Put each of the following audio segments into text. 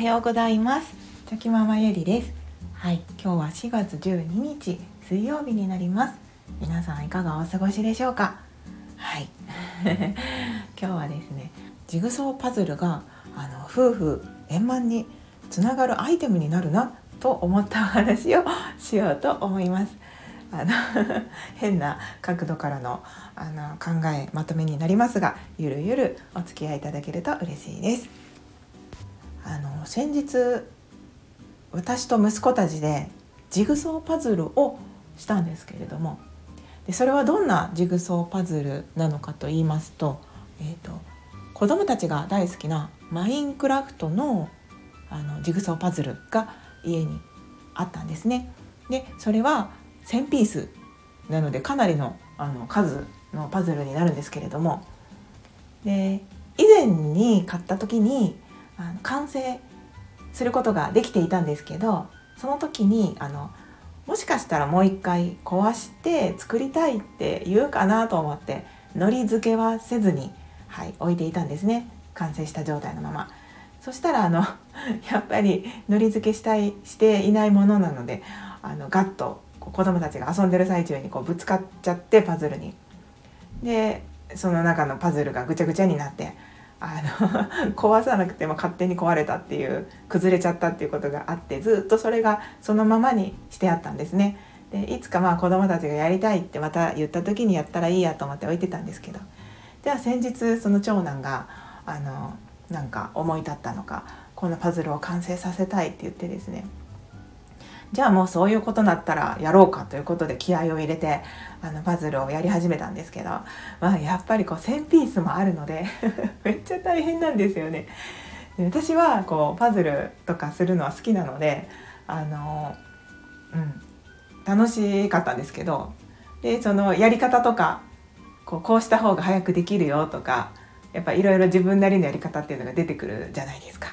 はようございます。チョキママゆりです。はい。今日は4月12日水曜日になります。皆さんいかがお過ごしでしょうか？はい。今日はですねジグソーパズルがあの夫婦円満につながるアイテムになるなと思ったお話をしようと思います。あの 変な角度からのあの考えまとめになりますがゆるゆるお付き合いいただけると嬉しいです。先日私と息子たちでジグソーパズルをしたんですけれどもでそれはどんなジグソーパズルなのかと言いますと,、えーと、子どもたちが大好きなマインクラフトのあのジグソーパズルが家にあったんですね。でそれは1000ピースなのでかなりのあの数のパズルになるんですけれどもで以前に買った時にあの完成することができていたんですけどその時にあのもしかしたらもう一回壊して作りたいって言うかなと思って糊付けはせずに、はい、置いていたんですね完成した状態のまま。そしたらあの やっぱり糊付けしたいしていないものなのであのガッと子供たちが遊んでる最中にこうぶつかっちゃってパズルに。でその中のパズルがぐちゃぐちゃになってあの壊さなくても勝手に壊れたっていう崩れちゃったっていうことがあってずっとそれがそのままにしてあったんですね。でいつかまあ子供たちがやりたいってまた言った時にやったらいいやと思って置いてたんですけどでは先日その長男があのなんか思い立ったのかこのパズルを完成させたいって言ってですねじゃあもうそういうことだったらやろうかということで気合を入れてあのパズルをやり始めたんですけど、まあ、やっぱりこう1,000ピースもあるので めっちゃ大変なんですよね。私はこうパズルとかするのは好きなのであの、うん、楽しかったんですけどでそのやり方とかこうこうした方が早くできるよとかやっぱいろいろ自分なりのやり方っていうのが出てくるじゃないですか。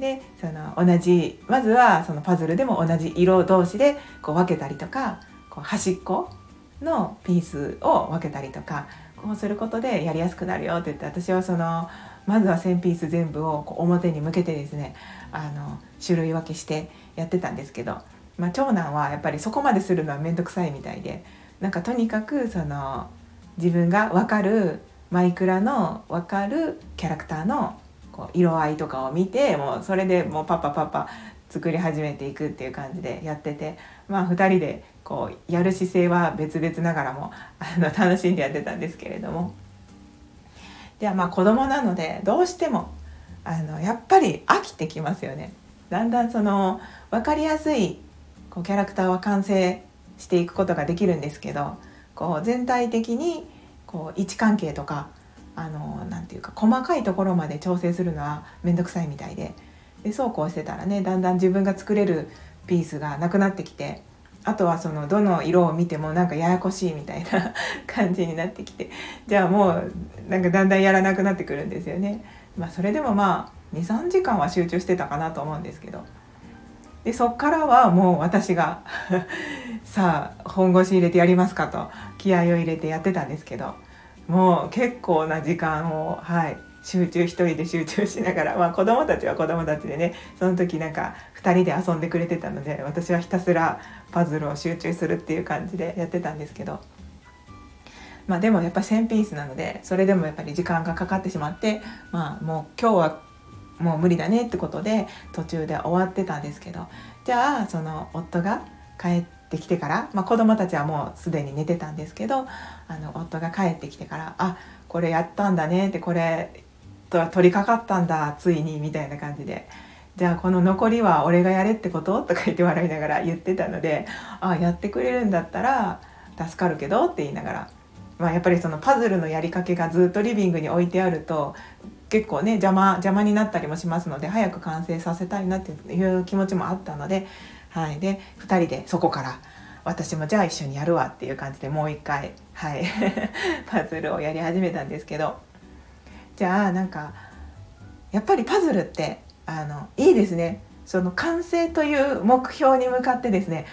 でその同じまずはそのパズルでも同じ色同士でこう分けたりとかこう端っこのピースを分けたりとかこうすることでやりやすくなるよって言って私はそのまずは1000ピース全部をこう表に向けてですねあの種類分けしてやってたんですけど、まあ、長男はやっぱりそこまでするのは面倒くさいみたいでなんかとにかくその自分が分かるマイクラの分かるキャラクターのこう色合いとかを見てもうそれでもうパパパパ作り始めていくっていう感じでやっててまあ2人でこうやる姿勢は別々ながらも あの楽しんでやってたんですけれどもではまあ子供なのでどうしてもあのやっぱり飽きてきますよね。だんだんその分かりやすいこうキャラクターは完成していくことができるんですけどこう全体的にこう位置関係とかあのなていうか細かいところまで調整するのは面倒くさいみたいで。でそうこうしてたらねだんだん自分が作れるピースがなくなってきてあとはそのどの色を見てもなんかややこしいみたいな 感じになってきて。じゃあもうなんかだんだんやらなくなってくるんですよね。まあ、それでもまあ23時間は集中してたかなと思うんですけど。でそっからはもう私が さあ本腰入れてやりますかと気合を入れてやってたんですけど。もう結構な時間をはい集中一人で集中しながら、まあ、子供たちは子供たちでねその時なんか2人で遊んでくれてたので私はひたすらパズルを集中するっていう感じでやってたんですけど。まあ、でもやっぱ1000ピースなのでそれでもやっぱり時間がかかってしまって、まあ、もう今日はもう無理だねってことで途中で終わってたんですけどじゃあその夫が帰ってってきてから、まあ、子供たちはもうすでに寝てたんですけどあの夫が帰ってきてから「あこれやったんだね」ってこれと取り掛かったんだついにみたいな感じで。じゃあこの残りは俺がやれってこと？とか言って笑いながら言ってたのであやってくれるんだったら助かるけど？って言いながら、まあ、やっぱりそのパズルのやりかけがずっとリビングに置いてあると結構ね邪魔邪魔になったりもしますので早く完成させたいなっていう気持ちもあったのではい、で2人でそこから私もじゃあ一緒にやるわっていう感じでもう一回、はい、パズルをやり始めたんですけど。じゃあなんかやっぱりパズルってあのいいですね。その完成という目標に向かってですね。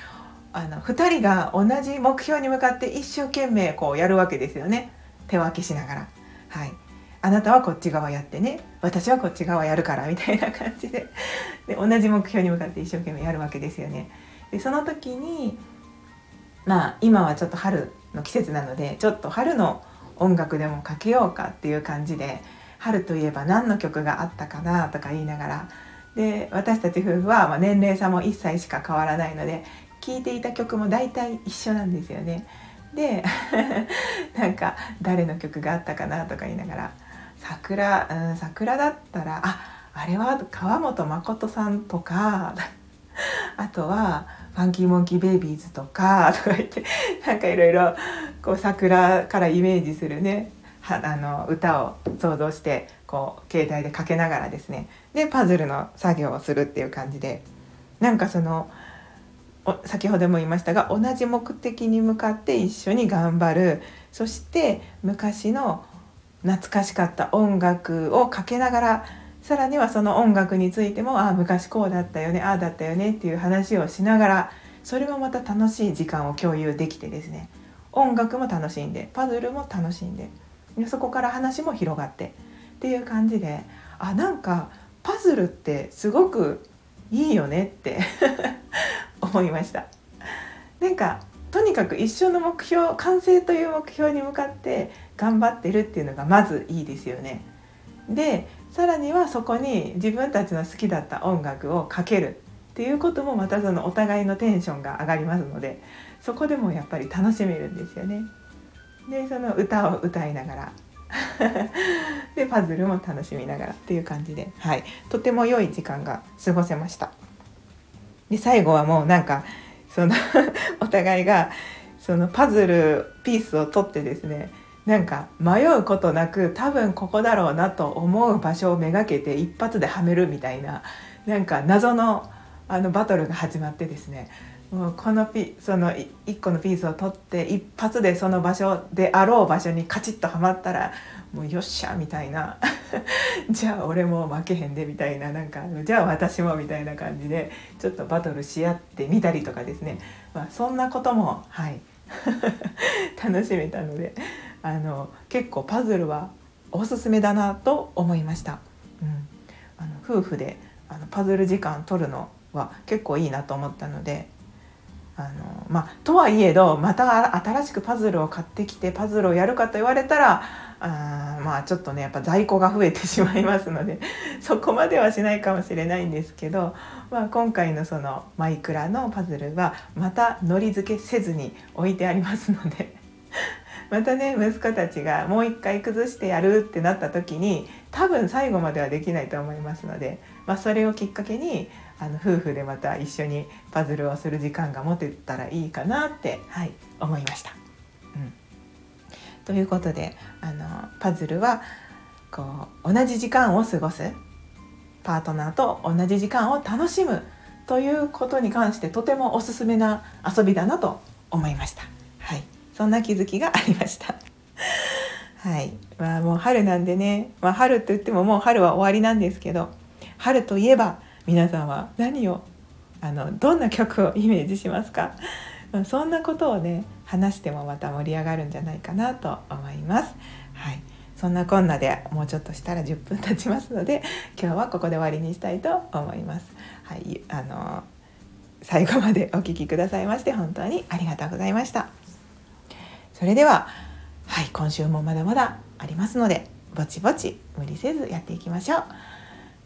あの2人が同じ目標に向かって一生懸命こうやるわけですよね。手分けしながら。はい。あなたはこっち側やってね私はこっち側やるからみたいな感じでで同じ目標に向かって一生懸命やるわけですよね。でその時にまあ今はちょっと春の季節なのでちょっと春の音楽でもかけようかっていう感じで春といえば何の曲があったかなとか言いながらで私たち夫婦はま年齢差も1歳しか変わらないので聴いていた曲も大体一緒なんですよね。で なんか誰の曲があったかなとか言いながら桜、うん、桜だったらああれは川本誠さんとか あとはファンキーモンキーベイビーズとか とか言ってなんかいろいろこう桜からイメージするねはあの歌を想像してこう携帯でかけながらですねでパズルの作業をするっていう感じでなんかその先ほども言いましたが同じ目的に向かって一緒に頑張る。そして昔の懐かしかった音楽をかけながらさらにはその音楽についてもああ昔こうだったよねああだったよねっていう話をしながらそれもまた楽しい時間を共有できてですね。音楽も楽しんでパズルも楽しんでそこから話も広がってっていう感じであなんかパズルってすごくいいよねって 思いました。なんかとにかく一緒の目標完成という目標に向かって頑張ってるっていうのがまずいいですよねでさらにはそこに自分たちの好きだった音楽をかけるっていうこともまたそのお互いのテンションが上がりますのでそこでもやっぱり楽しめるんですよね。でその歌を歌いながら でパズルも楽しみながらっていう感じで、はい、とても良い時間が過ごせました。で最後はもうなんかその お互いがそのパズルピースを取ってですねなんか迷うことなく多分ここだろうなと思う場所をめがけて一発ではめるみたいななんか謎のあのバトルが始まってですねもうこのピその1個のピースを取って一発でその場所であろう場所にカチッとはまったらもうよっしゃみたいな。じゃあ俺も負けへんでみたいな。なんかじゃあ私もみたいな感じでちょっとバトルし合ってみたりとかですね、まあ、そんなこともはい。楽しめたのであの結構パズルはおすすめだなと思いました。うん、あの夫婦であのパズル時間取るのは結構いいなと思ったのであのまあとはいえどまた新しくパズルを買ってきてパズルをやるかと言われたらあまあちょっとねやっぱ在庫が増えてしまいますので そこまではしないかもしれないんですけど、まあ、今回のそのマイクラのパズルはまたのり付けせずに置いてありますので またね息子たちがもう一回崩してやるってなった時に多分最後まではできないと思いますので、まあ、それをきっかけにあの夫婦でまた一緒にパズルをする時間が持てたらいいかなって、はい、思いました。ということであのパズルはこう同じ時間を過ごすパートナーと同じ時間を楽しむということに関してとてもおすすめな遊びだなと思いました。はい、そんな気づきがありました。はい、まあもう春なんでね、まあ、春と言ってももう春は終わりなんですけど春といえば皆さんは何をあのどんな曲をイメージしますか？そんなことをね話してもまた盛り上がるんじゃないかなと思います。はい、そんなこんなでもうちょっとしたら10分経ちますので 今日はここで終わりにしたいと思います。はい、あの最後までお聴きくださいまして本当にありがとうございました。それでは、はい、今週もまだまだありますのでぼちぼち無理せずやっていきましょう。